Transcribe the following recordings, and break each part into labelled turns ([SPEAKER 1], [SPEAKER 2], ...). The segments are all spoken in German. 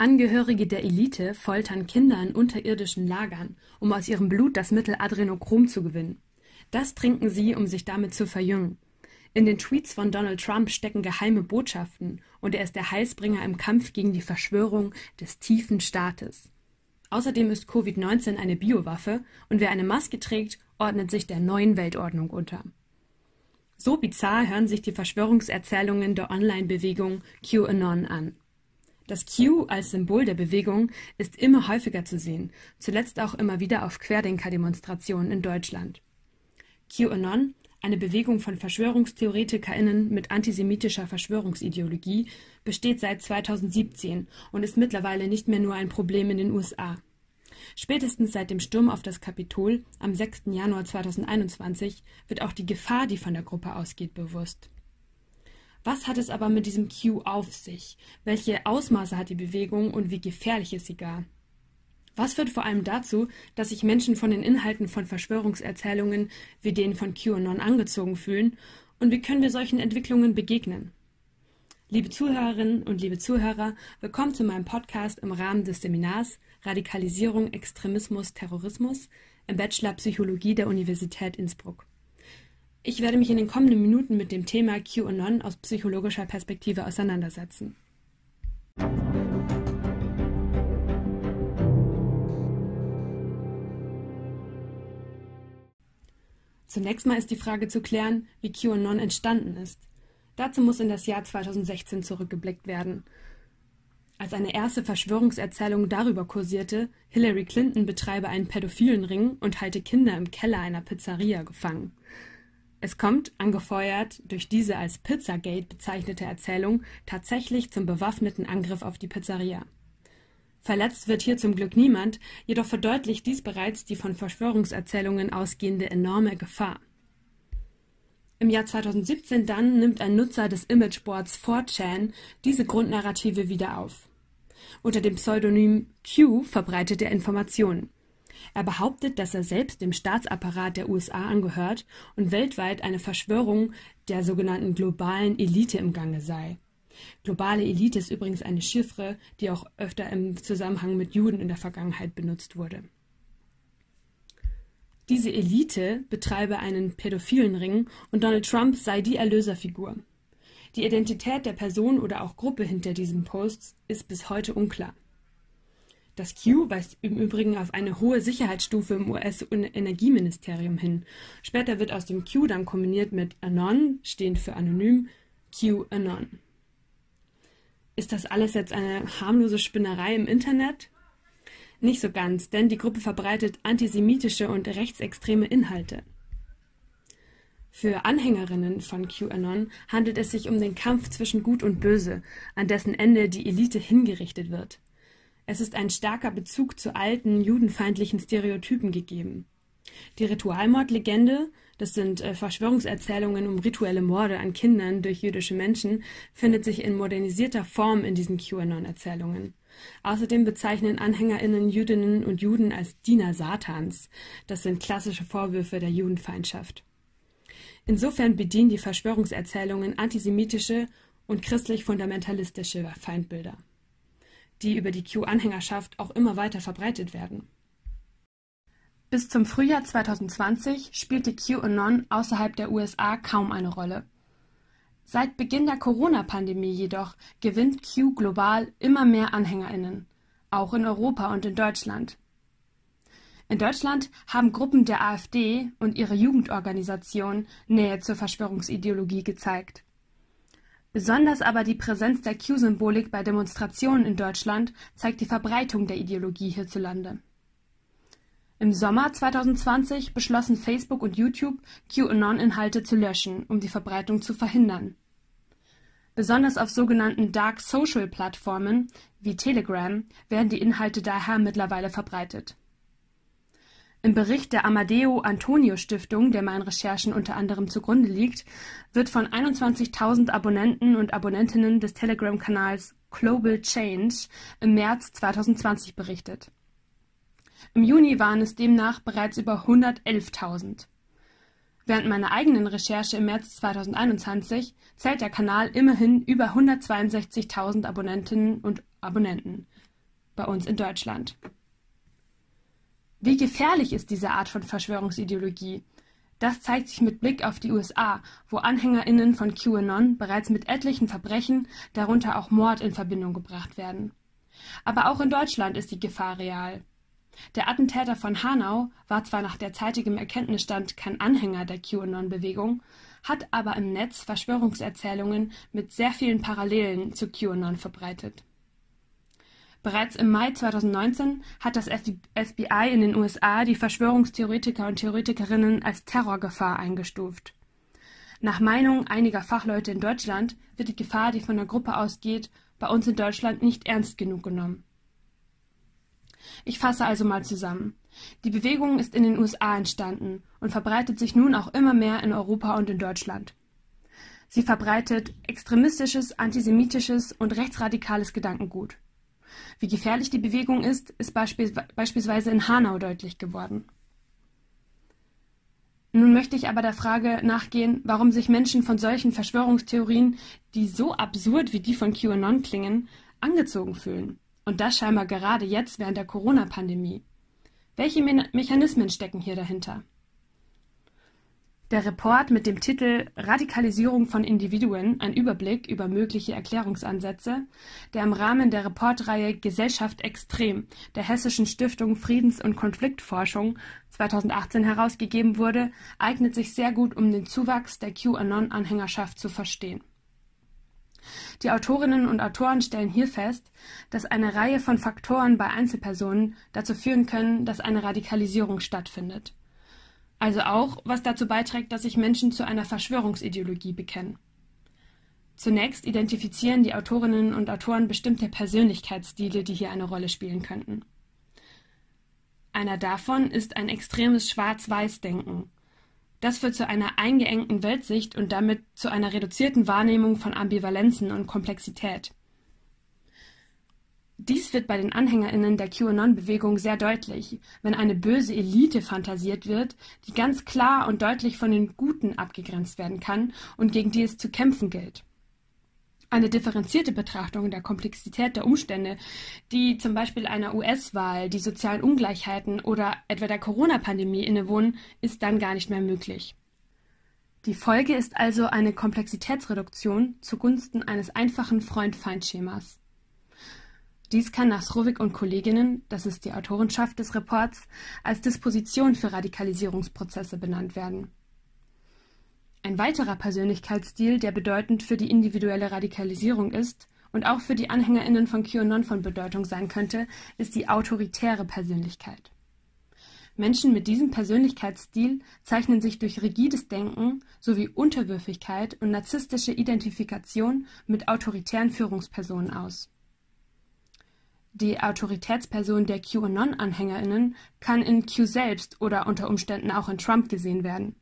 [SPEAKER 1] Angehörige der Elite foltern Kinder in unterirdischen Lagern, um aus ihrem Blut das Mittel Adrenochrom zu gewinnen. Das trinken sie, um sich damit zu verjüngen. In den Tweets von Donald Trump stecken geheime Botschaften und er ist der Heilsbringer im Kampf gegen die Verschwörung des tiefen Staates. Außerdem ist Covid-19 eine Biowaffe und wer eine Maske trägt, ordnet sich der neuen Weltordnung unter. So bizarr hören sich die Verschwörungserzählungen der Online-Bewegung QAnon an. Das Q als Symbol der Bewegung ist immer häufiger zu sehen, zuletzt auch immer wieder auf Querdenker-Demonstrationen in Deutschland. QAnon, eine Bewegung von VerschwörungstheoretikerInnen mit antisemitischer Verschwörungsideologie, besteht seit 2017 und ist mittlerweile nicht mehr nur ein Problem in den USA. Spätestens seit dem Sturm auf das Kapitol am 6. Januar 2021 wird auch die Gefahr, die von der Gruppe ausgeht, bewusst. Was hat es aber mit diesem Q auf sich? Welche Ausmaße hat die Bewegung und wie gefährlich ist sie gar? Was führt vor allem dazu, dass sich Menschen von den Inhalten von Verschwörungserzählungen wie denen von QAnon angezogen fühlen? Und wie können wir solchen Entwicklungen begegnen? Liebe Zuhörerinnen und liebe Zuhörer, willkommen zu meinem Podcast im Rahmen des Seminars Radikalisierung, Extremismus, Terrorismus im Bachelor Psychologie der Universität Innsbruck. Ich werde mich in den kommenden Minuten mit dem Thema QAnon aus psychologischer Perspektive auseinandersetzen. Zunächst mal ist die Frage zu klären, wie QAnon entstanden ist. Dazu muss in das Jahr 2016 zurückgeblickt werden als eine erste Verschwörungserzählung darüber kursierte, Hillary Clinton betreibe einen pädophilen Ring und halte Kinder im Keller einer Pizzeria gefangen. Es kommt, angefeuert durch diese als Pizzagate bezeichnete Erzählung, tatsächlich zum bewaffneten Angriff auf die Pizzeria. Verletzt wird hier zum Glück niemand, jedoch verdeutlicht dies bereits die von Verschwörungserzählungen ausgehende enorme Gefahr. Im Jahr 2017 dann nimmt ein Nutzer des Imageboards 4chan diese Grundnarrative wieder auf. Unter dem Pseudonym Q verbreitet er Informationen. Er behauptet, dass er selbst dem Staatsapparat der USA angehört und weltweit eine Verschwörung der sogenannten globalen Elite im Gange sei. Globale Elite ist übrigens eine Chiffre, die auch öfter im Zusammenhang mit Juden in der Vergangenheit benutzt wurde. Diese Elite betreibe einen pädophilen Ring und Donald Trump sei die Erlöserfigur. Die Identität der Person oder auch Gruppe hinter diesem Post ist bis heute unklar. Das Q weist im Übrigen auf eine hohe Sicherheitsstufe im US-Energieministerium hin. Später wird aus dem Q dann kombiniert mit Anon, stehend für anonym, QAnon. Ist das alles jetzt eine harmlose Spinnerei im Internet? Nicht so ganz, denn die Gruppe verbreitet antisemitische und rechtsextreme Inhalte. Für Anhängerinnen von QAnon handelt es sich um den Kampf zwischen Gut und Böse, an dessen Ende die Elite hingerichtet wird. Es ist ein starker Bezug zu alten, judenfeindlichen Stereotypen gegeben. Die Ritualmordlegende, das sind äh, Verschwörungserzählungen um rituelle Morde an Kindern durch jüdische Menschen, findet sich in modernisierter Form in diesen QAnon-Erzählungen. Außerdem bezeichnen AnhängerInnen Jüdinnen und Juden als Diener Satans. Das sind klassische Vorwürfe der Judenfeindschaft. Insofern bedienen die Verschwörungserzählungen antisemitische und christlich-fundamentalistische Feindbilder, die über die Q-Anhängerschaft auch immer weiter verbreitet werden. Bis zum Frühjahr 2020 spielte QAnon außerhalb der USA kaum eine Rolle. Seit Beginn der Corona-Pandemie jedoch gewinnt Q global immer mehr AnhängerInnen, auch in Europa und in Deutschland. In Deutschland haben Gruppen der AfD und ihre Jugendorganisation Nähe zur Verschwörungsideologie gezeigt. Besonders aber die Präsenz der Q-Symbolik bei Demonstrationen in Deutschland zeigt die Verbreitung der Ideologie hierzulande. Im Sommer 2020 beschlossen Facebook und YouTube, QAnon-Inhalte zu löschen, um die Verbreitung zu verhindern. Besonders auf sogenannten Dark Social Plattformen wie Telegram werden die Inhalte daher mittlerweile verbreitet. Im Bericht der Amadeo-Antonio-Stiftung, der meinen Recherchen unter anderem zugrunde liegt, wird von 21.000 Abonnenten und Abonnentinnen des Telegram-Kanals Global Change im März 2020 berichtet. Im Juni waren es demnach bereits über 111.000. Während meiner eigenen Recherche im März 2021 zählt der Kanal immerhin über 162.000 Abonnentinnen und Abonnenten bei uns in Deutschland. Wie gefährlich ist diese Art von Verschwörungsideologie? Das zeigt sich mit Blick auf die USA, wo AnhängerInnen von QAnon bereits mit etlichen Verbrechen, darunter auch Mord, in Verbindung gebracht werden. Aber auch in Deutschland ist die Gefahr real. Der Attentäter von Hanau war zwar nach derzeitigem Erkenntnisstand kein Anhänger der QAnon-Bewegung, hat aber im Netz Verschwörungserzählungen mit sehr vielen Parallelen zu QAnon verbreitet. Bereits im Mai 2019 hat das FBI in den USA die Verschwörungstheoretiker und Theoretikerinnen als Terrorgefahr eingestuft. Nach Meinung einiger Fachleute in Deutschland wird die Gefahr, die von der Gruppe ausgeht, bei uns in Deutschland nicht ernst genug genommen. Ich fasse also mal zusammen. Die Bewegung ist in den USA entstanden und verbreitet sich nun auch immer mehr in Europa und in Deutschland. Sie verbreitet extremistisches, antisemitisches und rechtsradikales Gedankengut. Wie gefährlich die Bewegung ist, ist beispielsweise in Hanau deutlich geworden. Nun möchte ich aber der Frage nachgehen, warum sich Menschen von solchen Verschwörungstheorien, die so absurd wie die von QAnon klingen, angezogen fühlen. Und das scheinbar gerade jetzt während der Corona-Pandemie. Welche Me Mechanismen stecken hier dahinter? Der Report mit dem Titel Radikalisierung von Individuen, ein Überblick über mögliche Erklärungsansätze, der im Rahmen der Reportreihe Gesellschaft extrem der Hessischen Stiftung Friedens- und Konfliktforschung 2018 herausgegeben wurde, eignet sich sehr gut, um den Zuwachs der QAnon-Anhängerschaft zu verstehen. Die Autorinnen und Autoren stellen hier fest, dass eine Reihe von Faktoren bei Einzelpersonen dazu führen können, dass eine Radikalisierung stattfindet. Also auch, was dazu beiträgt, dass sich Menschen zu einer Verschwörungsideologie bekennen. Zunächst identifizieren die Autorinnen und Autoren bestimmte Persönlichkeitsstile, die hier eine Rolle spielen könnten. Einer davon ist ein extremes Schwarz-Weiß-Denken. Das führt zu einer eingeengten Weltsicht und damit zu einer reduzierten Wahrnehmung von Ambivalenzen und Komplexität. Dies wird bei den AnhängerInnen der QAnon-Bewegung sehr deutlich, wenn eine böse Elite fantasiert wird, die ganz klar und deutlich von den Guten abgegrenzt werden kann und gegen die es zu kämpfen gilt. Eine differenzierte Betrachtung der Komplexität der Umstände, die zum Beispiel einer US-Wahl, die sozialen Ungleichheiten oder etwa der Corona-Pandemie innewohnen, ist dann gar nicht mehr möglich. Die Folge ist also eine Komplexitätsreduktion zugunsten eines einfachen Freund-Feind-Schemas. Dies kann nach Srovik und Kolleginnen, das ist die Autorenschaft des Reports, als Disposition für Radikalisierungsprozesse benannt werden. Ein weiterer Persönlichkeitsstil, der bedeutend für die individuelle Radikalisierung ist und auch für die AnhängerInnen von QAnon von Bedeutung sein könnte, ist die autoritäre Persönlichkeit. Menschen mit diesem Persönlichkeitsstil zeichnen sich durch rigides Denken sowie Unterwürfigkeit und narzisstische Identifikation mit autoritären Führungspersonen aus. Die Autoritätsperson der QAnon-AnhängerInnen kann in Q selbst oder unter Umständen auch in Trump gesehen werden.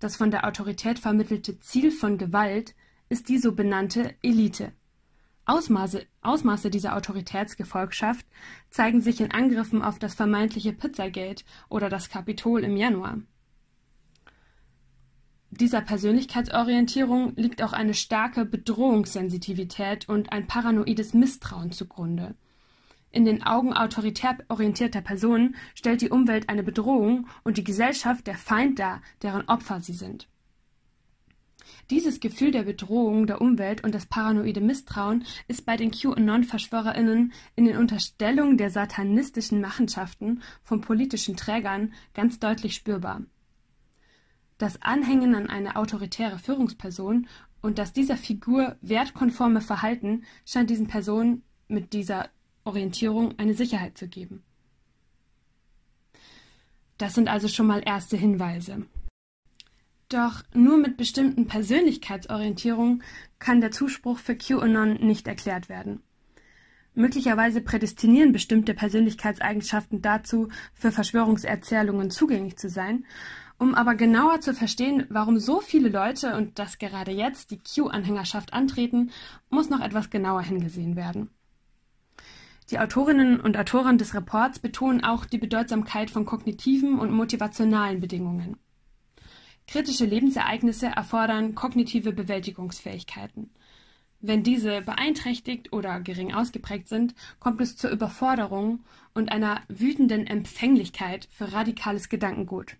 [SPEAKER 1] Das von der Autorität vermittelte Ziel von Gewalt ist die so benannte Elite. Ausmaße, Ausmaße dieser Autoritätsgefolgschaft zeigen sich in Angriffen auf das vermeintliche Pizzagate oder das Kapitol im Januar. Dieser Persönlichkeitsorientierung liegt auch eine starke Bedrohungssensitivität und ein paranoides Misstrauen zugrunde. In den Augen autoritär orientierter Personen stellt die Umwelt eine Bedrohung und die Gesellschaft der Feind dar, deren Opfer sie sind. Dieses Gefühl der Bedrohung der Umwelt und das paranoide Misstrauen ist bei den QAnon-VerschwörerInnen in den Unterstellungen der satanistischen Machenschaften von politischen Trägern ganz deutlich spürbar. Das Anhängen an eine autoritäre Führungsperson und das dieser Figur wertkonforme Verhalten scheint diesen Personen mit dieser Orientierung eine Sicherheit zu geben. Das sind also schon mal erste Hinweise. Doch nur mit bestimmten Persönlichkeitsorientierungen kann der Zuspruch für QAnon nicht erklärt werden. Möglicherweise prädestinieren bestimmte Persönlichkeitseigenschaften dazu, für Verschwörungserzählungen zugänglich zu sein. Um aber genauer zu verstehen, warum so viele Leute und das gerade jetzt die Q-Anhängerschaft antreten, muss noch etwas genauer hingesehen werden. Die Autorinnen und Autoren des Reports betonen auch die Bedeutsamkeit von kognitiven und motivationalen Bedingungen. Kritische Lebensereignisse erfordern kognitive Bewältigungsfähigkeiten. Wenn diese beeinträchtigt oder gering ausgeprägt sind, kommt es zur Überforderung und einer wütenden Empfänglichkeit für radikales Gedankengut.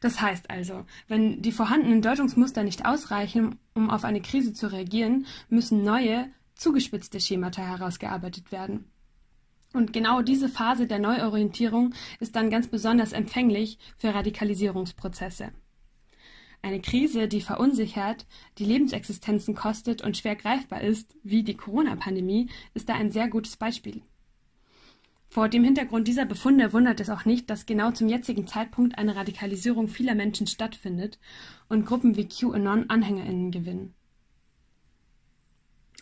[SPEAKER 1] Das heißt also, wenn die vorhandenen Deutungsmuster nicht ausreichen, um auf eine Krise zu reagieren, müssen neue, zugespitzte Schemata herausgearbeitet werden. Und genau diese Phase der Neuorientierung ist dann ganz besonders empfänglich für Radikalisierungsprozesse. Eine Krise, die verunsichert, die Lebensexistenzen kostet und schwer greifbar ist, wie die Corona-Pandemie, ist da ein sehr gutes Beispiel. Vor dem Hintergrund dieser Befunde wundert es auch nicht, dass genau zum jetzigen Zeitpunkt eine Radikalisierung vieler Menschen stattfindet und Gruppen wie QAnon AnhängerInnen gewinnen.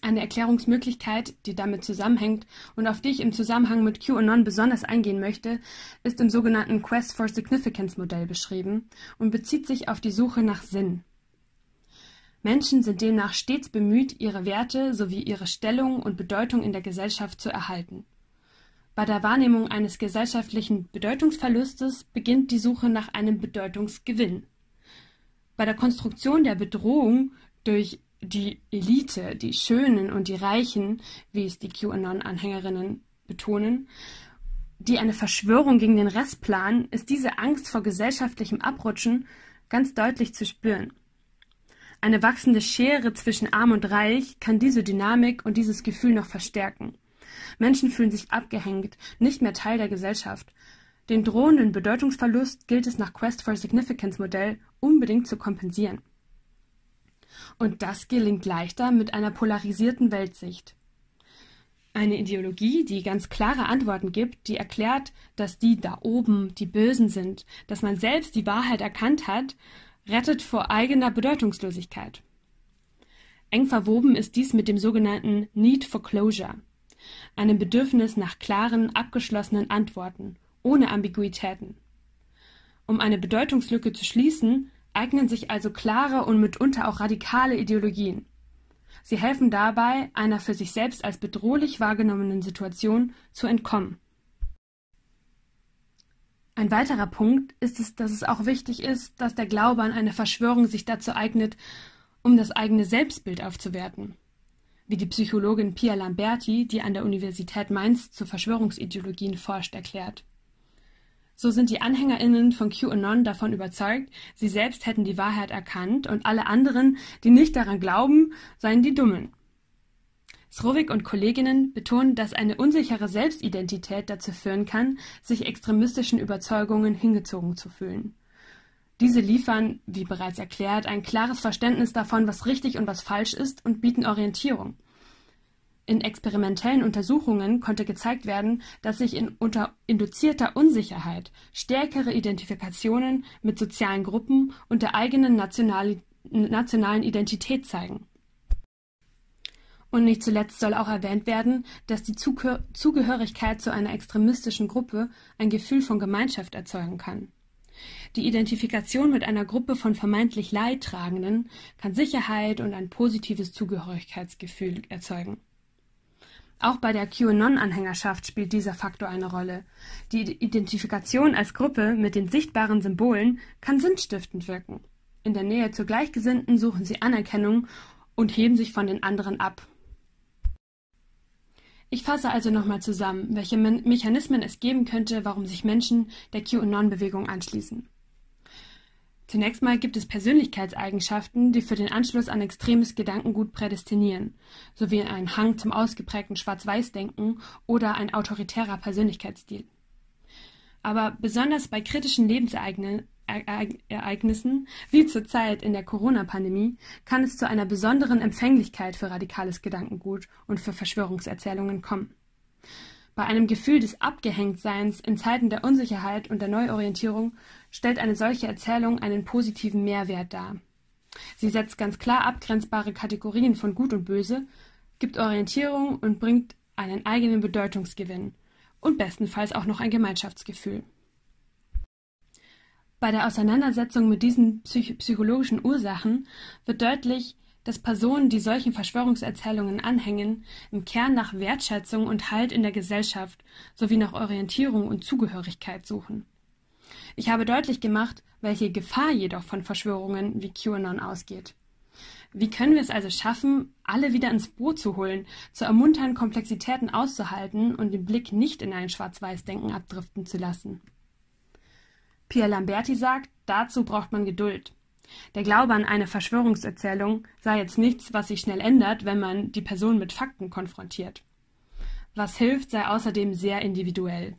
[SPEAKER 1] Eine Erklärungsmöglichkeit, die damit zusammenhängt und auf die ich im Zusammenhang mit QAnon besonders eingehen möchte, ist im sogenannten Quest for Significance Modell beschrieben und bezieht sich auf die Suche nach Sinn. Menschen sind demnach stets bemüht, ihre Werte sowie ihre Stellung und Bedeutung in der Gesellschaft zu erhalten. Bei der Wahrnehmung eines gesellschaftlichen Bedeutungsverlustes beginnt die Suche nach einem Bedeutungsgewinn. Bei der Konstruktion der Bedrohung durch die Elite, die Schönen und die Reichen, wie es die QAnon-Anhängerinnen betonen, die eine Verschwörung gegen den Rest planen, ist diese Angst vor gesellschaftlichem Abrutschen ganz deutlich zu spüren. Eine wachsende Schere zwischen Arm und Reich kann diese Dynamik und dieses Gefühl noch verstärken. Menschen fühlen sich abgehängt, nicht mehr Teil der Gesellschaft. Den drohenden Bedeutungsverlust gilt es nach Quest for Significance Modell unbedingt zu kompensieren. Und das gelingt leichter mit einer polarisierten Weltsicht. Eine Ideologie, die ganz klare Antworten gibt, die erklärt, dass die da oben die Bösen sind, dass man selbst die Wahrheit erkannt hat, rettet vor eigener Bedeutungslosigkeit. Eng verwoben ist dies mit dem sogenannten Need for Closure einem Bedürfnis nach klaren, abgeschlossenen Antworten, ohne Ambiguitäten. Um eine Bedeutungslücke zu schließen, eignen sich also klare und mitunter auch radikale Ideologien. Sie helfen dabei, einer für sich selbst als bedrohlich wahrgenommenen Situation zu entkommen. Ein weiterer Punkt ist es, dass es auch wichtig ist, dass der Glaube an eine Verschwörung sich dazu eignet, um das eigene Selbstbild aufzuwerten wie die Psychologin Pia Lamberti, die an der Universität Mainz zu Verschwörungsideologien forscht, erklärt. So sind die AnhängerInnen von QAnon davon überzeugt, sie selbst hätten die Wahrheit erkannt und alle anderen, die nicht daran glauben, seien die Dummen. Srovik und Kolleginnen betonen, dass eine unsichere Selbstidentität dazu führen kann, sich extremistischen Überzeugungen hingezogen zu fühlen. Diese liefern, wie bereits erklärt, ein klares Verständnis davon, was richtig und was falsch ist und bieten Orientierung. In experimentellen Untersuchungen konnte gezeigt werden, dass sich in unter induzierter Unsicherheit stärkere Identifikationen mit sozialen Gruppen und der eigenen nationalen Identität zeigen. Und nicht zuletzt soll auch erwähnt werden, dass die Zugehörigkeit zu einer extremistischen Gruppe ein Gefühl von Gemeinschaft erzeugen kann. Die Identifikation mit einer Gruppe von vermeintlich Leidtragenden kann Sicherheit und ein positives Zugehörigkeitsgefühl erzeugen. Auch bei der QAnon-Anhängerschaft spielt dieser Faktor eine Rolle. Die Identifikation als Gruppe mit den sichtbaren Symbolen kann sinnstiftend wirken. In der Nähe zu Gleichgesinnten suchen sie Anerkennung und heben sich von den anderen ab. Ich fasse also nochmal zusammen, welche Me Mechanismen es geben könnte, warum sich Menschen der QAnon-Bewegung anschließen. Zunächst mal gibt es Persönlichkeitseigenschaften, die für den Anschluss an extremes Gedankengut prädestinieren, sowie ein Hang zum ausgeprägten Schwarz-Weiß-Denken oder ein autoritärer Persönlichkeitsstil. Aber besonders bei kritischen Lebensereignissen Ereignissen, wie zurzeit in der Corona-Pandemie, kann es zu einer besonderen Empfänglichkeit für radikales Gedankengut und für Verschwörungserzählungen kommen. Bei einem Gefühl des Abgehängtseins in Zeiten der Unsicherheit und der Neuorientierung stellt eine solche Erzählung einen positiven Mehrwert dar. Sie setzt ganz klar abgrenzbare Kategorien von Gut und Böse, gibt Orientierung und bringt einen eigenen Bedeutungsgewinn und bestenfalls auch noch ein Gemeinschaftsgefühl. Bei der Auseinandersetzung mit diesen psych psychologischen Ursachen wird deutlich, dass Personen, die solchen Verschwörungserzählungen anhängen, im Kern nach Wertschätzung und Halt in der Gesellschaft sowie nach Orientierung und Zugehörigkeit suchen. Ich habe deutlich gemacht, welche Gefahr jedoch von Verschwörungen wie QAnon ausgeht. Wie können wir es also schaffen, alle wieder ins Boot zu holen, zu ermuntern, Komplexitäten auszuhalten und den Blick nicht in ein Schwarz-Weiß-Denken abdriften zu lassen? Pierre Lamberti sagt, dazu braucht man Geduld. Der Glaube an eine Verschwörungserzählung sei jetzt nichts, was sich schnell ändert, wenn man die Person mit Fakten konfrontiert. Was hilft, sei außerdem sehr individuell.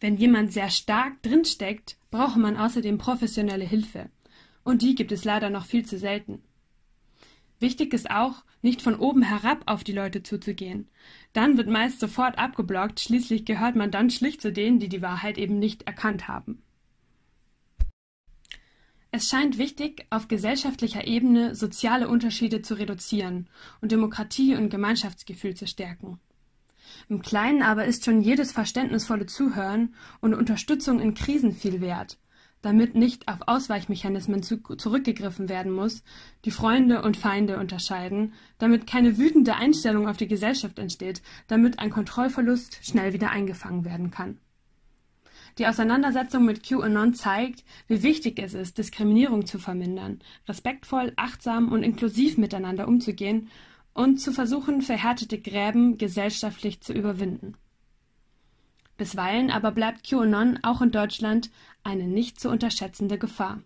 [SPEAKER 1] Wenn jemand sehr stark drinsteckt, brauche man außerdem professionelle Hilfe. Und die gibt es leider noch viel zu selten. Wichtig ist auch, nicht von oben herab auf die Leute zuzugehen. Dann wird meist sofort abgeblockt, schließlich gehört man dann schlicht zu denen, die die Wahrheit eben nicht erkannt haben. Es scheint wichtig, auf gesellschaftlicher Ebene soziale Unterschiede zu reduzieren und Demokratie und Gemeinschaftsgefühl zu stärken. Im Kleinen aber ist schon jedes verständnisvolle Zuhören und Unterstützung in Krisen viel wert, damit nicht auf Ausweichmechanismen zu zurückgegriffen werden muss, die Freunde und Feinde unterscheiden, damit keine wütende Einstellung auf die Gesellschaft entsteht, damit ein Kontrollverlust schnell wieder eingefangen werden kann. Die Auseinandersetzung mit QAnon zeigt, wie wichtig es ist, Diskriminierung zu vermindern, respektvoll, achtsam und inklusiv miteinander umzugehen und zu versuchen, verhärtete Gräben gesellschaftlich zu überwinden. Bisweilen aber bleibt QAnon auch in Deutschland eine nicht zu unterschätzende Gefahr.